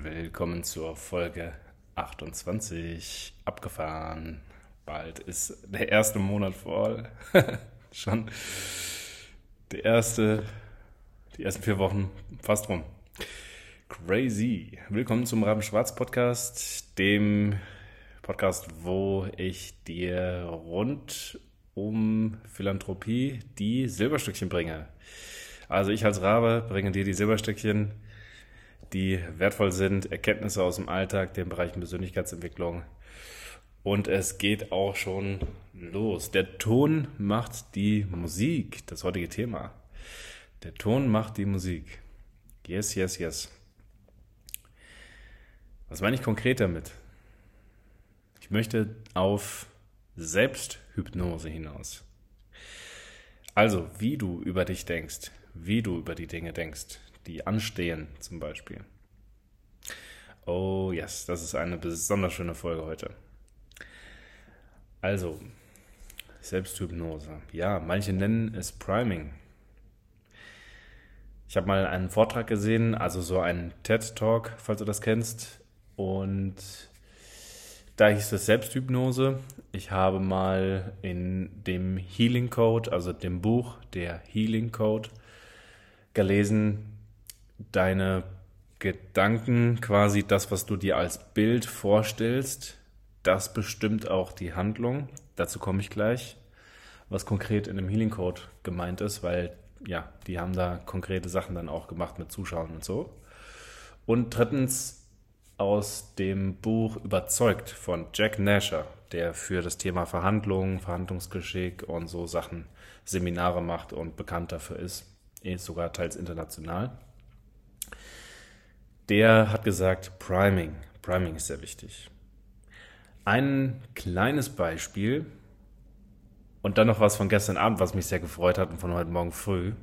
Willkommen zur Folge 28. Abgefahren. Bald ist der erste Monat voll. Schon der erste, die ersten vier Wochen fast rum. Crazy. Willkommen zum Raben Schwarz Podcast, dem Podcast, wo ich dir rund um Philanthropie die Silberstückchen bringe. Also ich als Rabe bringe dir die Silberstückchen die wertvoll sind, Erkenntnisse aus dem Alltag, den Bereichen Persönlichkeitsentwicklung. Und es geht auch schon los. Der Ton macht die Musik, das heutige Thema. Der Ton macht die Musik. Yes, yes, yes. Was meine ich konkret damit? Ich möchte auf Selbsthypnose hinaus. Also, wie du über dich denkst, wie du über die Dinge denkst, die anstehen zum Beispiel. Oh yes, das ist eine besonders schöne Folge heute. Also, Selbsthypnose. Ja, manche nennen es Priming. Ich habe mal einen Vortrag gesehen, also so einen TED Talk, falls du das kennst. Und da hieß es Selbsthypnose. Ich habe mal in dem Healing Code, also dem Buch der Healing Code, gelesen, deine Gedanken, quasi das, was du dir als Bild vorstellst, das bestimmt auch die Handlung. Dazu komme ich gleich, was konkret in dem Healing Code gemeint ist, weil ja, die haben da konkrete Sachen dann auch gemacht mit Zuschauern und so. Und drittens aus dem Buch Überzeugt von Jack Nasher, der für das Thema Verhandlungen, Verhandlungsgeschick und so Sachen Seminare macht und bekannt dafür ist, eh sogar teils international der hat gesagt, Priming. Priming ist sehr wichtig. Ein kleines Beispiel und dann noch was von gestern Abend, was mich sehr gefreut hat und von heute Morgen früh.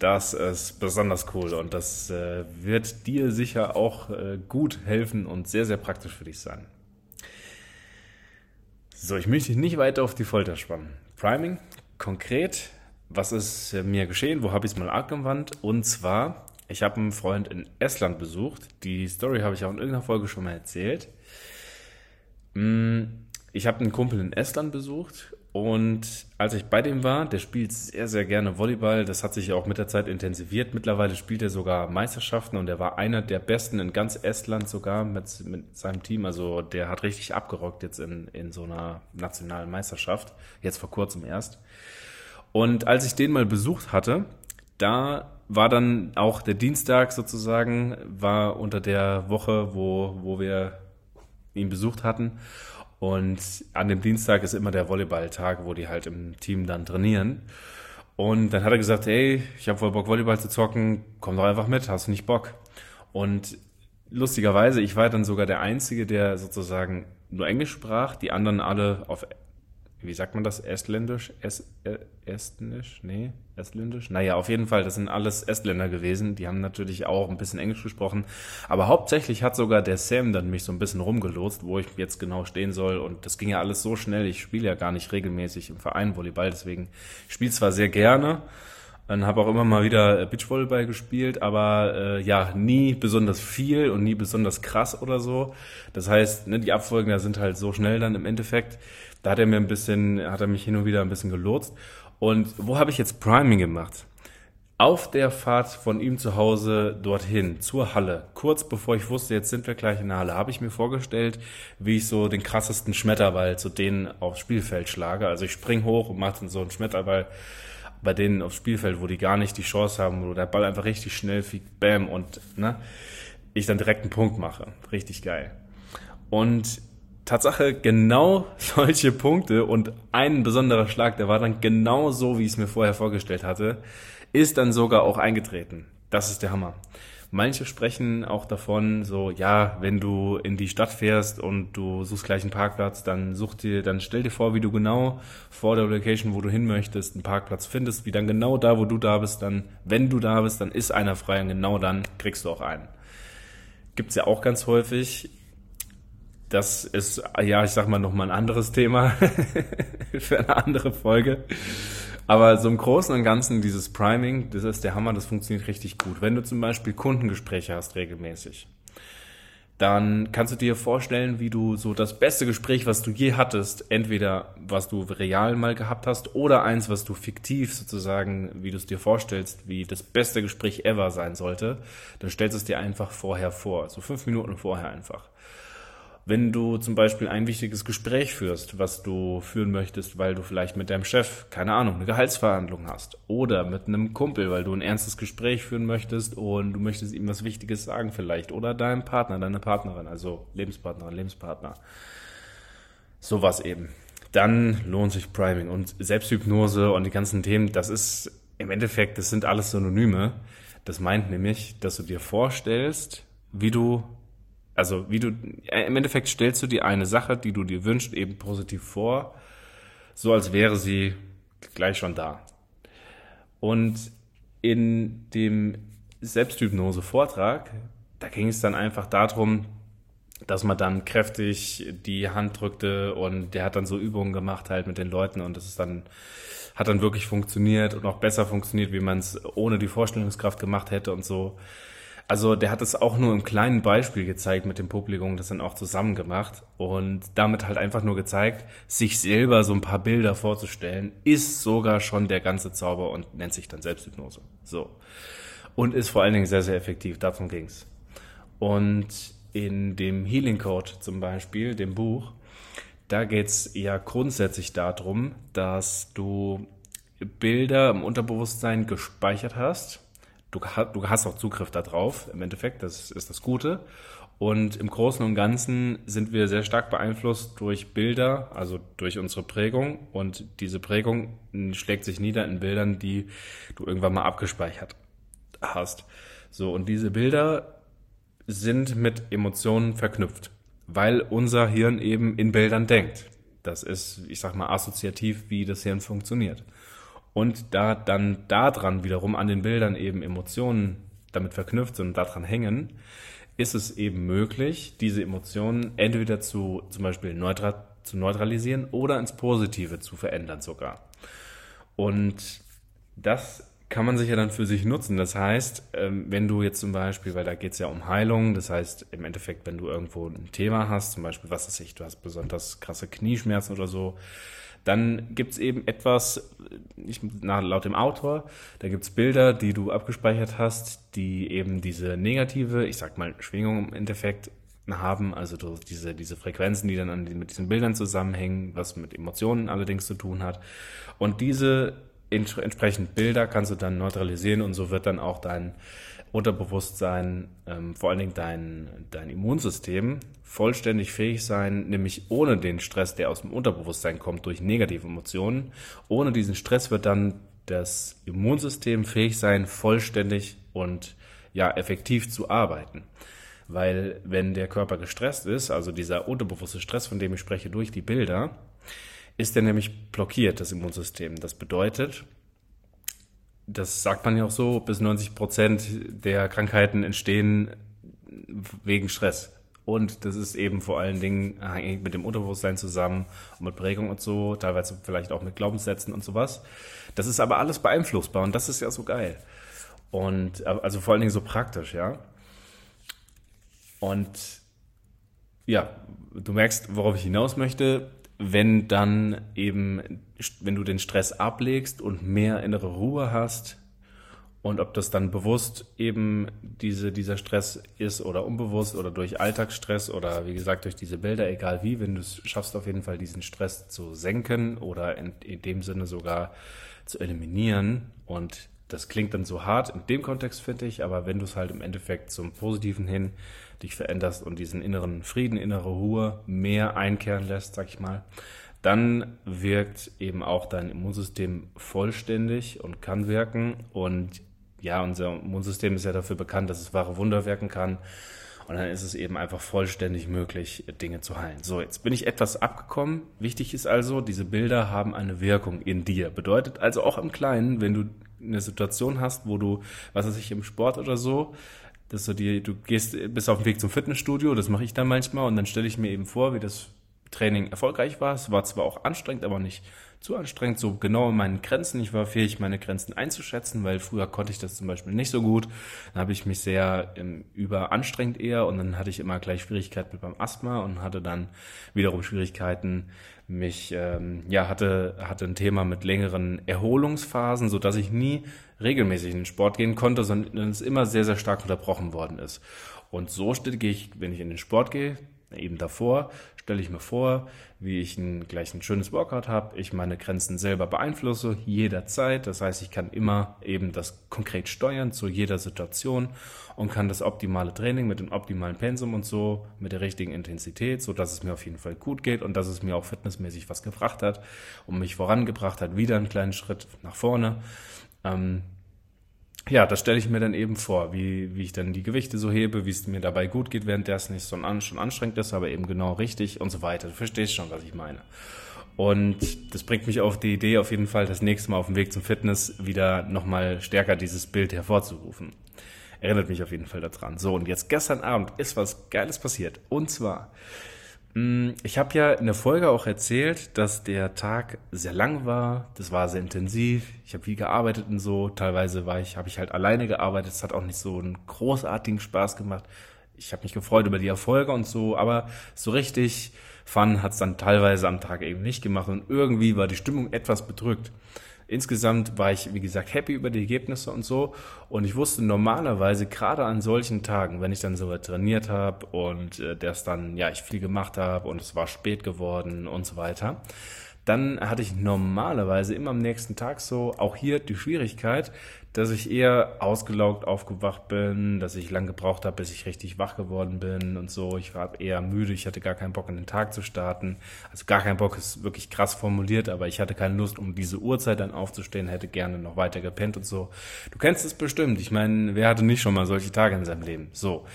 Das ist besonders cool und das äh, wird dir sicher auch äh, gut helfen und sehr, sehr praktisch für dich sein. So, ich möchte dich nicht weiter auf die Folter spannen. Priming, konkret, was ist äh, mir geschehen, wo habe ich es mal angewandt? Und zwar ich habe einen Freund in Estland besucht. Die Story habe ich auch in irgendeiner Folge schon mal erzählt. Mm, ich habe einen Kumpel in Estland besucht und als ich bei dem war, der spielt sehr, sehr gerne Volleyball. Das hat sich auch mit der Zeit intensiviert. Mittlerweile spielt er sogar Meisterschaften und er war einer der Besten in ganz Estland sogar mit, mit seinem Team. Also der hat richtig abgerockt jetzt in, in so einer nationalen Meisterschaft. Jetzt vor kurzem erst. Und als ich den mal besucht hatte, da war dann auch der Dienstag sozusagen, war unter der Woche, wo, wo wir ihn besucht hatten. Und an dem Dienstag ist immer der Volleyballtag, wo die halt im Team dann trainieren. Und dann hat er gesagt, hey, ich habe voll Bock, Volleyball zu zocken, komm doch einfach mit, hast du nicht Bock? Und lustigerweise, ich war dann sogar der Einzige, der sozusagen nur Englisch sprach, die anderen alle auf wie sagt man das? Estländisch? Es, äh, Estnisch? Nee, Estländisch? Naja, auf jeden Fall, das sind alles Estländer gewesen. Die haben natürlich auch ein bisschen Englisch gesprochen. Aber hauptsächlich hat sogar der Sam dann mich so ein bisschen rumgelost, wo ich jetzt genau stehen soll. Und das ging ja alles so schnell. Ich spiele ja gar nicht regelmäßig im Verein Volleyball, deswegen spiele zwar sehr gerne. Und habe auch immer mal wieder Beachvolleyball gespielt, aber äh, ja, nie besonders viel und nie besonders krass oder so. Das heißt, ne, die Abfolgen da sind halt so schnell dann im Endeffekt, da hat er mir ein bisschen, hat er mich hin und wieder ein bisschen gelotst. Und wo habe ich jetzt Priming gemacht? Auf der Fahrt von ihm zu Hause dorthin, zur Halle, kurz bevor ich wusste, jetzt sind wir gleich in der Halle, habe ich mir vorgestellt, wie ich so den krassesten Schmetterball zu denen aufs Spielfeld schlage. Also ich spring hoch und mache dann so einen Schmetterball bei denen aufs Spielfeld, wo die gar nicht die Chance haben, wo der Ball einfach richtig schnell fliegt, bam, und ne, ich dann direkt einen Punkt mache. Richtig geil. Und Tatsache genau solche Punkte und ein besonderer Schlag, der war dann genau so, wie ich es mir vorher vorgestellt hatte, ist dann sogar auch eingetreten. Das ist der Hammer. Manche sprechen auch davon, so, ja, wenn du in die Stadt fährst und du suchst gleich einen Parkplatz, dann such dir, dann stell dir vor, wie du genau vor der Location, wo du hin möchtest, einen Parkplatz findest, wie dann genau da, wo du da bist, dann, wenn du da bist, dann ist einer frei und genau dann kriegst du auch einen. Gibt's ja auch ganz häufig das ist, ja, ich sag mal, nochmal ein anderes Thema für eine andere Folge. Aber so im Großen und Ganzen, dieses Priming, das ist der Hammer, das funktioniert richtig gut. Wenn du zum Beispiel Kundengespräche hast regelmäßig dann kannst du dir vorstellen, wie du so das beste Gespräch, was du je hattest, entweder was du real mal gehabt hast oder eins, was du fiktiv sozusagen, wie du es dir vorstellst, wie das beste Gespräch ever sein sollte, dann stellst du es dir einfach vorher vor, so fünf Minuten vorher einfach. Wenn du zum Beispiel ein wichtiges Gespräch führst, was du führen möchtest, weil du vielleicht mit deinem Chef, keine Ahnung, eine Gehaltsverhandlung hast oder mit einem Kumpel, weil du ein ernstes Gespräch führen möchtest und du möchtest ihm was Wichtiges sagen vielleicht oder deinem Partner, deiner Partnerin, also Lebenspartnerin, Lebenspartner. Sowas eben. Dann lohnt sich Priming und Selbsthypnose und die ganzen Themen, das ist im Endeffekt, das sind alles Synonyme. Das meint nämlich, dass du dir vorstellst, wie du also wie du, äh, im Endeffekt stellst du dir eine Sache, die du dir wünschst, eben positiv vor, so als wäre sie gleich schon da. Und in dem Selbsthypnose-Vortrag, da ging es dann einfach darum, dass man dann kräftig die Hand drückte und der hat dann so Übungen gemacht halt mit den Leuten und das ist dann, hat dann wirklich funktioniert und auch besser funktioniert, wie man es ohne die Vorstellungskraft gemacht hätte und so. Also der hat es auch nur im kleinen Beispiel gezeigt mit dem Publikum, das dann auch zusammen gemacht und damit halt einfach nur gezeigt, sich selber so ein paar Bilder vorzustellen, ist sogar schon der ganze Zauber und nennt sich dann Selbsthypnose. So. Und ist vor allen Dingen sehr, sehr effektiv, darum ging's. Und in dem Healing Code zum Beispiel, dem Buch, da geht's ja grundsätzlich darum, dass du Bilder im Unterbewusstsein gespeichert hast du, du hast auch Zugriff darauf, im Endeffekt, das ist das Gute. Und im Großen und Ganzen sind wir sehr stark beeinflusst durch Bilder, also durch unsere Prägung. Und diese Prägung schlägt sich nieder in Bildern, die du irgendwann mal abgespeichert hast. So, und diese Bilder sind mit Emotionen verknüpft, weil unser Hirn eben in Bildern denkt. Das ist, ich sag mal, assoziativ, wie das Hirn funktioniert. Und da dann daran wiederum an den Bildern eben Emotionen damit verknüpft sind und daran hängen, ist es eben möglich, diese Emotionen entweder zu zum Beispiel neutral, zu neutralisieren oder ins Positive zu verändern sogar. Und das kann man sich ja dann für sich nutzen. Das heißt, ähm, wenn du jetzt zum Beispiel, weil da geht es ja um Heilung, das heißt im Endeffekt, wenn du irgendwo ein Thema hast, zum Beispiel, was weiß ich, du hast besonders krasse Knieschmerzen oder so, dann gibt's eben etwas, ich, nach, laut dem Autor, da gibt's Bilder, die du abgespeichert hast, die eben diese negative, ich sag mal, Schwingung im Endeffekt haben, also diese, diese Frequenzen, die dann an, mit diesen Bildern zusammenhängen, was mit Emotionen allerdings zu tun hat. Und diese entsprechend Bilder kannst du dann neutralisieren und so wird dann auch dein Unterbewusstsein, ähm, vor allen Dingen dein, dein Immunsystem vollständig fähig sein, nämlich ohne den Stress, der aus dem Unterbewusstsein kommt, durch negative Emotionen. Ohne diesen Stress wird dann das Immunsystem fähig sein, vollständig und ja, effektiv zu arbeiten. Weil wenn der Körper gestresst ist, also dieser unterbewusste Stress, von dem ich spreche, durch die Bilder, ist er nämlich blockiert, das Immunsystem. Das bedeutet, das sagt man ja auch so, bis 90 Prozent der Krankheiten entstehen wegen Stress. Und das ist eben vor allen Dingen hängt mit dem Unterbewusstsein zusammen und mit Prägung und so, teilweise vielleicht auch mit Glaubenssätzen und sowas. Das ist aber alles beeinflussbar und das ist ja so geil. Und also vor allen Dingen so praktisch, ja. Und ja, du merkst, worauf ich hinaus möchte wenn dann eben, wenn du den Stress ablegst und mehr innere Ruhe hast und ob das dann bewusst eben diese, dieser Stress ist oder unbewusst oder durch Alltagsstress oder wie gesagt durch diese Bilder, egal wie, wenn du es schaffst auf jeden Fall diesen Stress zu senken oder in, in dem Sinne sogar zu eliminieren und das klingt dann so hart in dem Kontext, finde ich, aber wenn du es halt im Endeffekt zum Positiven hin dich veränderst und diesen inneren Frieden, innere Ruhe mehr einkehren lässt, sag ich mal, dann wirkt eben auch dein Immunsystem vollständig und kann wirken. Und ja, unser Immunsystem ist ja dafür bekannt, dass es wahre Wunder wirken kann. Und dann ist es eben einfach vollständig möglich, Dinge zu heilen. So, jetzt bin ich etwas abgekommen. Wichtig ist also, diese Bilder haben eine Wirkung in dir. Bedeutet also auch im Kleinen, wenn du eine Situation hast, wo du, was weiß ich, im Sport oder so, dass du dir, du gehst, bist auf dem Weg zum Fitnessstudio, das mache ich dann manchmal und dann stelle ich mir eben vor, wie das Training erfolgreich war. Es war zwar auch anstrengend, aber nicht zu anstrengend, so genau in meinen Grenzen. Ich war fähig, meine Grenzen einzuschätzen, weil früher konnte ich das zum Beispiel nicht so gut. Dann habe ich mich sehr ähm, überanstrengt eher und dann hatte ich immer gleich Schwierigkeiten mit meinem Asthma und hatte dann wiederum Schwierigkeiten, mich, ähm, ja, hatte, hatte ein Thema mit längeren Erholungsphasen, so dass ich nie regelmäßig in den Sport gehen konnte, sondern es immer sehr, sehr stark unterbrochen worden ist. Und so gehe ich, wenn ich in den Sport gehe, eben davor, stelle ich mir vor, wie ich ein, gleich ein schönes Workout habe, ich meine Grenzen selber beeinflusse, jederzeit. Das heißt, ich kann immer eben das konkret steuern zu jeder Situation und kann das optimale Training mit dem optimalen Pensum und so, mit der richtigen Intensität, so dass es mir auf jeden Fall gut geht und dass es mir auch fitnessmäßig was gebracht hat und mich vorangebracht hat, wieder einen kleinen Schritt nach vorne. Ähm, ja, das stelle ich mir dann eben vor, wie, wie ich dann die Gewichte so hebe, wie es mir dabei gut geht, während der es nicht so an, schon anstrengend ist, aber eben genau richtig und so weiter. Du verstehst schon, was ich meine. Und das bringt mich auf die Idee, auf jeden Fall das nächste Mal auf dem Weg zum Fitness wieder nochmal stärker dieses Bild hervorzurufen. Erinnert mich auf jeden Fall daran. So, und jetzt gestern Abend ist was Geiles passiert. Und zwar, ich habe ja in der Folge auch erzählt, dass der Tag sehr lang war. Das war sehr intensiv. Ich habe viel gearbeitet und so. Teilweise war ich, habe ich halt alleine gearbeitet. Es hat auch nicht so einen großartigen Spaß gemacht. Ich habe mich gefreut über die Erfolge und so, aber so richtig Fun hat es dann teilweise am Tag eben nicht gemacht und irgendwie war die Stimmung etwas bedrückt insgesamt war ich, wie gesagt, happy über die Ergebnisse und so. Und ich wusste normalerweise, gerade an solchen Tagen, wenn ich dann so trainiert habe und äh, das dann, ja, ich viel gemacht habe und es war spät geworden und so weiter, dann hatte ich normalerweise immer am nächsten Tag so, auch hier die Schwierigkeit, dass ich eher ausgelaugt aufgewacht bin, dass ich lang gebraucht habe, bis ich richtig wach geworden bin und so. Ich war eher müde, ich hatte gar keinen Bock, in den Tag zu starten. Also gar keinen Bock ist wirklich krass formuliert, aber ich hatte keine Lust, um diese Uhrzeit dann aufzustehen, hätte gerne noch weiter gepennt und so. Du kennst es bestimmt. Ich meine, wer hatte nicht schon mal solche Tage in seinem Leben? So.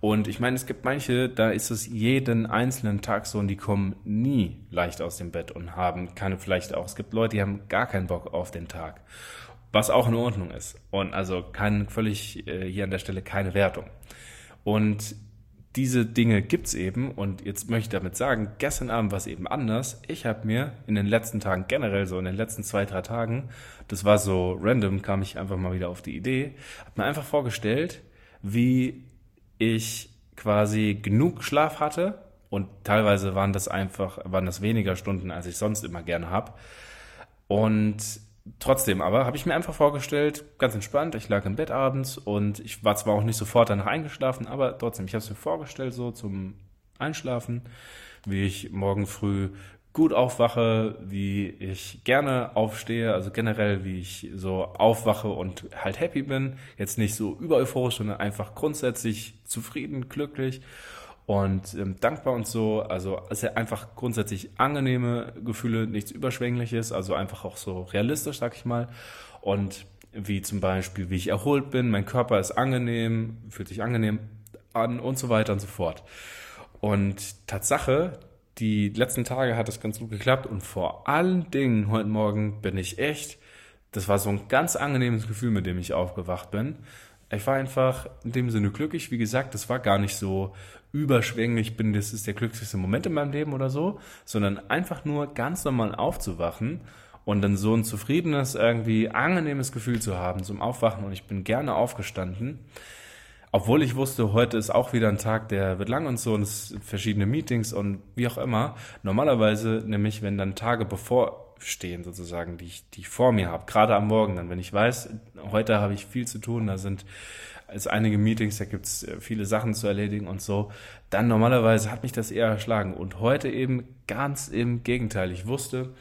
Und ich meine, es gibt manche, da ist es jeden einzelnen Tag so und die kommen nie leicht aus dem Bett und haben keine, vielleicht auch, es gibt Leute, die haben gar keinen Bock auf den Tag was auch in Ordnung ist. Und also kein völlig äh, hier an der Stelle keine Wertung. Und diese Dinge gibt's eben und jetzt möchte ich damit sagen, gestern Abend war es eben anders. Ich habe mir in den letzten Tagen generell so in den letzten zwei drei Tagen, das war so random, kam ich einfach mal wieder auf die Idee, habe mir einfach vorgestellt, wie ich quasi genug Schlaf hatte. Und teilweise waren das einfach waren das weniger Stunden, als ich sonst immer gerne habe und Trotzdem aber habe ich mir einfach vorgestellt, ganz entspannt, ich lag im Bett abends und ich war zwar auch nicht sofort danach eingeschlafen, aber trotzdem, ich habe es mir vorgestellt so zum Einschlafen, wie ich morgen früh gut aufwache, wie ich gerne aufstehe, also generell, wie ich so aufwache und halt happy bin. Jetzt nicht so übereuphorisch, sondern einfach grundsätzlich zufrieden, glücklich und ähm, dankbar und so. Also es ist einfach grundsätzlich angenehme Gefühle, nichts Überschwängliches, also einfach auch so realistisch, sag ich mal. Und wie zum Beispiel, wie ich erholt bin, mein Körper ist angenehm, fühlt sich angenehm an und so weiter und so fort. Und Tatsache, die letzten Tage hat das ganz gut geklappt und vor allen Dingen heute Morgen bin ich echt, das war so ein ganz angenehmes Gefühl, mit dem ich aufgewacht bin. Ich war einfach in dem Sinne glücklich. Wie gesagt, das war gar nicht so überschwänglich bin, das ist der glücklichste Moment in meinem Leben oder so, sondern einfach nur ganz normal aufzuwachen und dann so ein zufriedenes, irgendwie angenehmes Gefühl zu haben zum Aufwachen und ich bin gerne aufgestanden. Obwohl ich wusste, heute ist auch wieder ein Tag, der wird lang und so und es sind verschiedene Meetings und wie auch immer. Normalerweise, nämlich wenn dann Tage bevorstehen sozusagen, die ich, die ich vor mir habe, gerade am Morgen dann, wenn ich weiß, heute habe ich viel zu tun, da sind als einige Meetings, da gibt's äh, viele Sachen zu erledigen und so, dann normalerweise hat mich das eher erschlagen. Und heute eben ganz im Gegenteil. Ich wusste,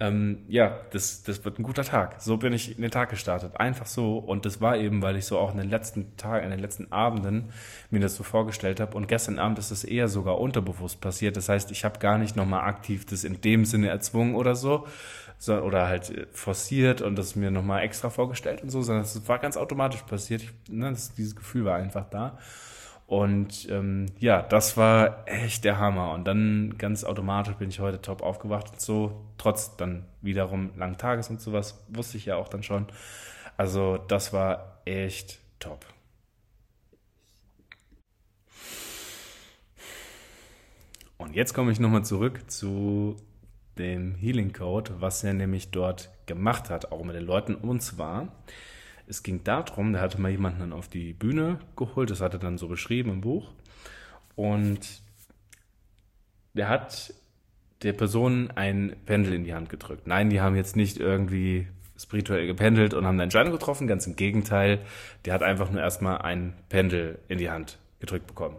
ähm, ja, das, das wird ein guter Tag. So bin ich in den Tag gestartet. Einfach so. Und das war eben, weil ich so auch in den letzten Tagen, in den letzten Abenden mir das so vorgestellt habe. Und gestern Abend ist es eher sogar unterbewusst passiert. Das heißt, ich habe gar nicht nochmal aktiv das in dem Sinne erzwungen oder so, so, oder halt äh, forciert und das mir nochmal extra vorgestellt und so, sondern es war ganz automatisch passiert. Ich, ne, das, dieses Gefühl war einfach da. Und ähm, ja, das war echt der Hammer. Und dann ganz automatisch bin ich heute top aufgewacht und so, trotz dann wiederum langen Tages und sowas, wusste ich ja auch dann schon. Also das war echt top. und jetzt komme ich nochmal zurück zu dem Healing Code, was er nämlich dort gemacht hat, auch mit den Leuten. Und zwar, es ging darum, der hatte mal jemanden dann auf die Bühne geholt, das hat er dann so beschrieben im Buch. Und der hat der Person ein Pendel in die Hand gedrückt. Nein, die haben jetzt nicht irgendwie spirituell gependelt und haben eine Entscheidung getroffen. Ganz im Gegenteil, der hat einfach nur erstmal ein Pendel in die Hand gedrückt bekommen.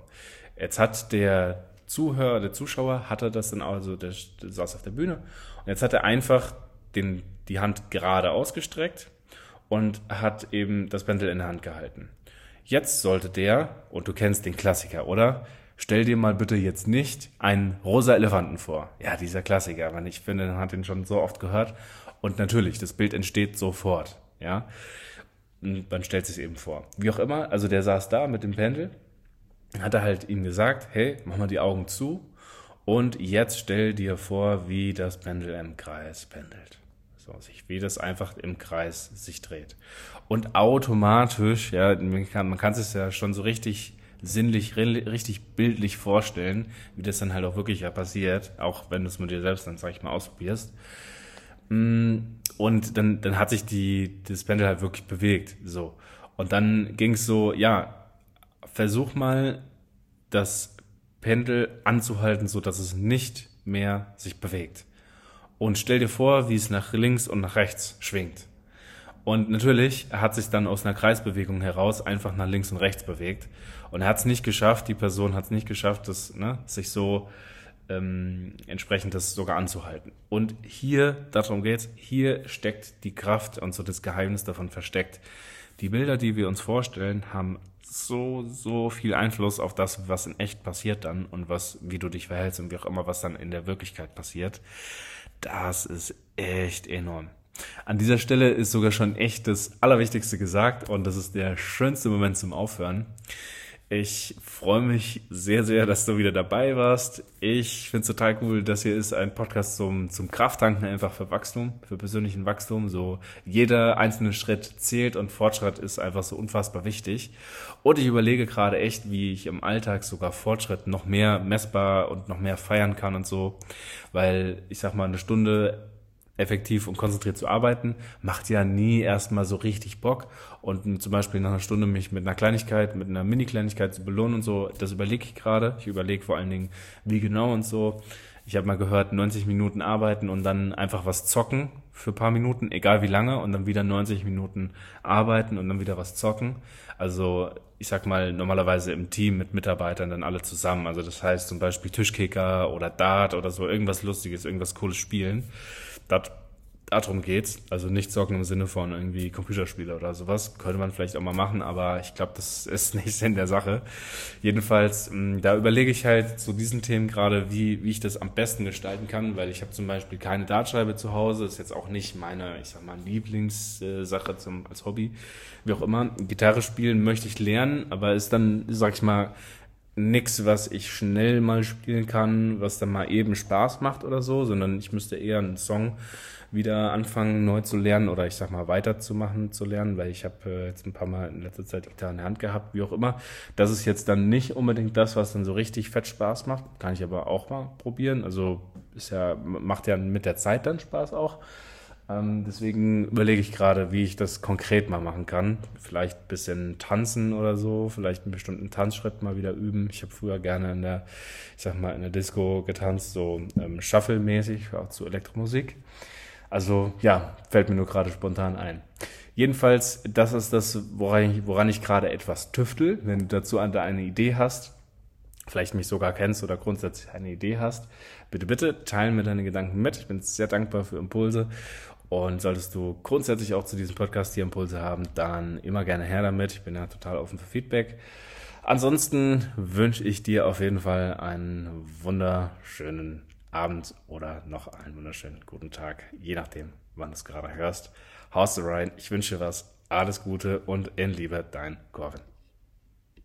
Jetzt hat der Zuhörer, der Zuschauer hatte das dann also, der, der saß auf der Bühne und jetzt hat er einfach den, die Hand gerade ausgestreckt und hat eben das Pendel in der Hand gehalten. Jetzt sollte der, und du kennst den Klassiker, oder? Stell dir mal bitte jetzt nicht einen rosa Elefanten vor. Ja, dieser Klassiker, weil ich finde, man hat ihn schon so oft gehört. Und natürlich, das Bild entsteht sofort, ja. Und man stellt sich eben vor. Wie auch immer, also der saß da mit dem Pendel hat er halt ihm gesagt, hey, mach mal die Augen zu und jetzt stell dir vor, wie das Pendel im Kreis pendelt. So, sich, wie das einfach im Kreis sich dreht. Und automatisch, ja, man kann, man kann es ja schon so richtig sinnlich, richtig bildlich vorstellen, wie das dann halt auch wirklich ja passiert, auch wenn du es mit dir selbst dann, sag ich mal, ausprobierst. Mm, und dann, dann hat sich die, das Pendel halt wirklich bewegt, so. Und dann ging es so, ja, versuch mal, das Pendel anzuhalten, so dass es nicht mehr sich bewegt. Und stell dir vor, wie es nach links und nach rechts schwingt. Und natürlich hat sich dann aus einer Kreisbewegung heraus einfach nach links und rechts bewegt. Und er hat es nicht geschafft, die Person hat es nicht geschafft, das, ne, sich so ähm, entsprechend das sogar anzuhalten. Und hier, darum geht's, hier steckt die Kraft und so das Geheimnis davon versteckt. Die Bilder, die wir uns vorstellen, haben so, so viel Einfluss auf das, was in echt passiert dann und was, wie du dich verhältst und wie auch immer, was dann in der Wirklichkeit passiert. Das ist echt enorm. An dieser Stelle ist sogar schon echt das Allerwichtigste gesagt und das ist der schönste Moment zum Aufhören. Ich freue mich sehr, sehr, dass du wieder dabei warst. Ich finde es total cool, dass hier ist ein Podcast zum, zum Krafttanken einfach für Wachstum, für persönlichen Wachstum. So jeder einzelne Schritt zählt und Fortschritt ist einfach so unfassbar wichtig. Und ich überlege gerade echt, wie ich im Alltag sogar Fortschritt noch mehr messbar und noch mehr feiern kann und so. Weil ich sag mal, eine Stunde effektiv und konzentriert zu arbeiten, macht ja nie erstmal so richtig Bock. Und zum Beispiel nach einer Stunde mich mit einer Kleinigkeit, mit einer Mini-Kleinigkeit zu belohnen und so, das überlege ich gerade. Ich überlege vor allen Dingen, wie genau und so. Ich habe mal gehört, 90 Minuten arbeiten und dann einfach was zocken für paar Minuten, egal wie lange, und dann wieder 90 Minuten arbeiten und dann wieder was zocken. Also ich sag mal, normalerweise im Team mit Mitarbeitern dann alle zusammen. Also das heißt zum Beispiel Tischkicker oder Dart oder so, irgendwas Lustiges, irgendwas Cooles spielen. Das, darum geht's. Also nicht zocken im Sinne von irgendwie Computerspiele oder sowas. Könnte man vielleicht auch mal machen, aber ich glaube, das ist nicht Sinn der Sache. Jedenfalls, mm, da überlege ich halt zu diesen Themen gerade, wie, wie ich das am besten gestalten kann, weil ich habe zum Beispiel keine Dartscheibe zu Hause. Ist jetzt auch nicht meine, ich sag mal, Lieblingssache zum, als Hobby. Wie auch immer. Gitarre spielen möchte ich lernen, aber ist dann, sag ich mal, nix, was ich schnell mal spielen kann, was dann mal eben Spaß macht oder so, sondern ich müsste eher einen Song wieder anfangen neu zu lernen oder ich sag mal weiterzumachen zu lernen, weil ich habe äh, jetzt ein paar Mal in letzter Zeit Gitarre in der Hand gehabt, wie auch immer. Das ist jetzt dann nicht unbedingt das, was dann so richtig fett Spaß macht, kann ich aber auch mal probieren. Also ist ja macht ja mit der Zeit dann Spaß auch. Ähm, deswegen überlege ich gerade, wie ich das konkret mal machen kann. Vielleicht ein bisschen tanzen oder so, vielleicht einen bestimmten Tanzschritt mal wieder üben. Ich habe früher gerne in der, ich sag mal, in der Disco getanzt, so ähm, Shuffle-mäßig, auch zu Elektromusik. Also ja, fällt mir nur gerade spontan ein. Jedenfalls, das ist das, woran ich, woran ich gerade etwas tüftel. Wenn du dazu eine Idee hast, vielleicht mich sogar kennst oder grundsätzlich eine Idee hast, bitte, bitte teilen mir deine Gedanken mit. Ich bin sehr dankbar für Impulse und solltest du grundsätzlich auch zu diesem Podcast hier Impulse haben, dann immer gerne her damit. Ich bin ja total offen für Feedback. Ansonsten wünsche ich dir auf jeden Fall einen wunderschönen Abend oder noch einen wunderschönen guten Tag, je nachdem, wann du es gerade hörst. Haust rein. Ich wünsche dir was. Alles Gute und in Liebe, dein Corvin.